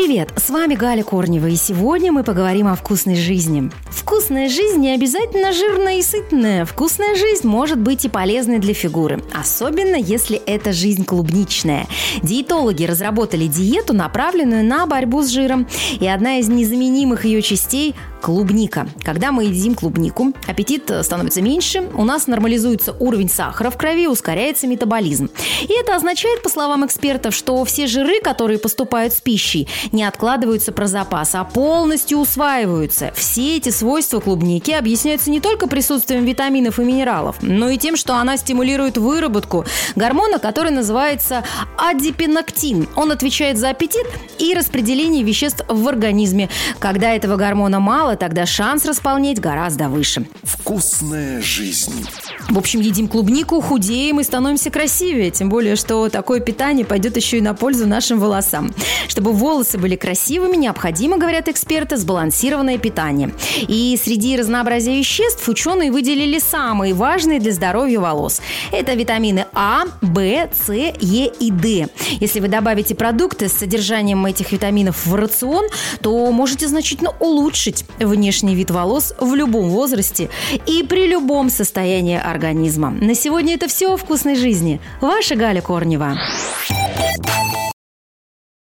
Привет, с вами Галя Корнева, и сегодня мы поговорим о вкусной жизни. Вкусная жизнь не обязательно жирная и сытная. Вкусная жизнь может быть и полезной для фигуры, особенно если это жизнь клубничная. Диетологи разработали диету, направленную на борьбу с жиром, и одна из незаменимых ее частей – клубника. Когда мы едим клубнику, аппетит становится меньше, у нас нормализуется уровень сахара в крови, ускоряется метаболизм. И это означает, по словам экспертов, что все жиры, которые поступают с пищей, не откладываются про запас, а полностью усваиваются. Все эти свойства клубники объясняются не только присутствием витаминов и минералов, но и тем, что она стимулирует выработку гормона, который называется адипиноктин. Он отвечает за аппетит и распределение веществ в организме. Когда этого гормона мало, тогда шанс располнеть гораздо выше. Вкусная жизнь. В общем, едим клубнику, худеем и становимся красивее. Тем более, что такое питание пойдет еще и на пользу нашим волосам. Чтобы волосы были красивыми, необходимо, говорят эксперты, сбалансированное питание. И среди разнообразия веществ ученые выделили самые важные для здоровья волос. Это витамины А, В, С, Е и Д. Если вы добавите продукты с содержанием этих витаминов в рацион, то можете значительно улучшить внешний вид волос в любом возрасте и при любом состоянии организма организма. На сегодня это все о вкусной жизни. Ваша Галя Корнева.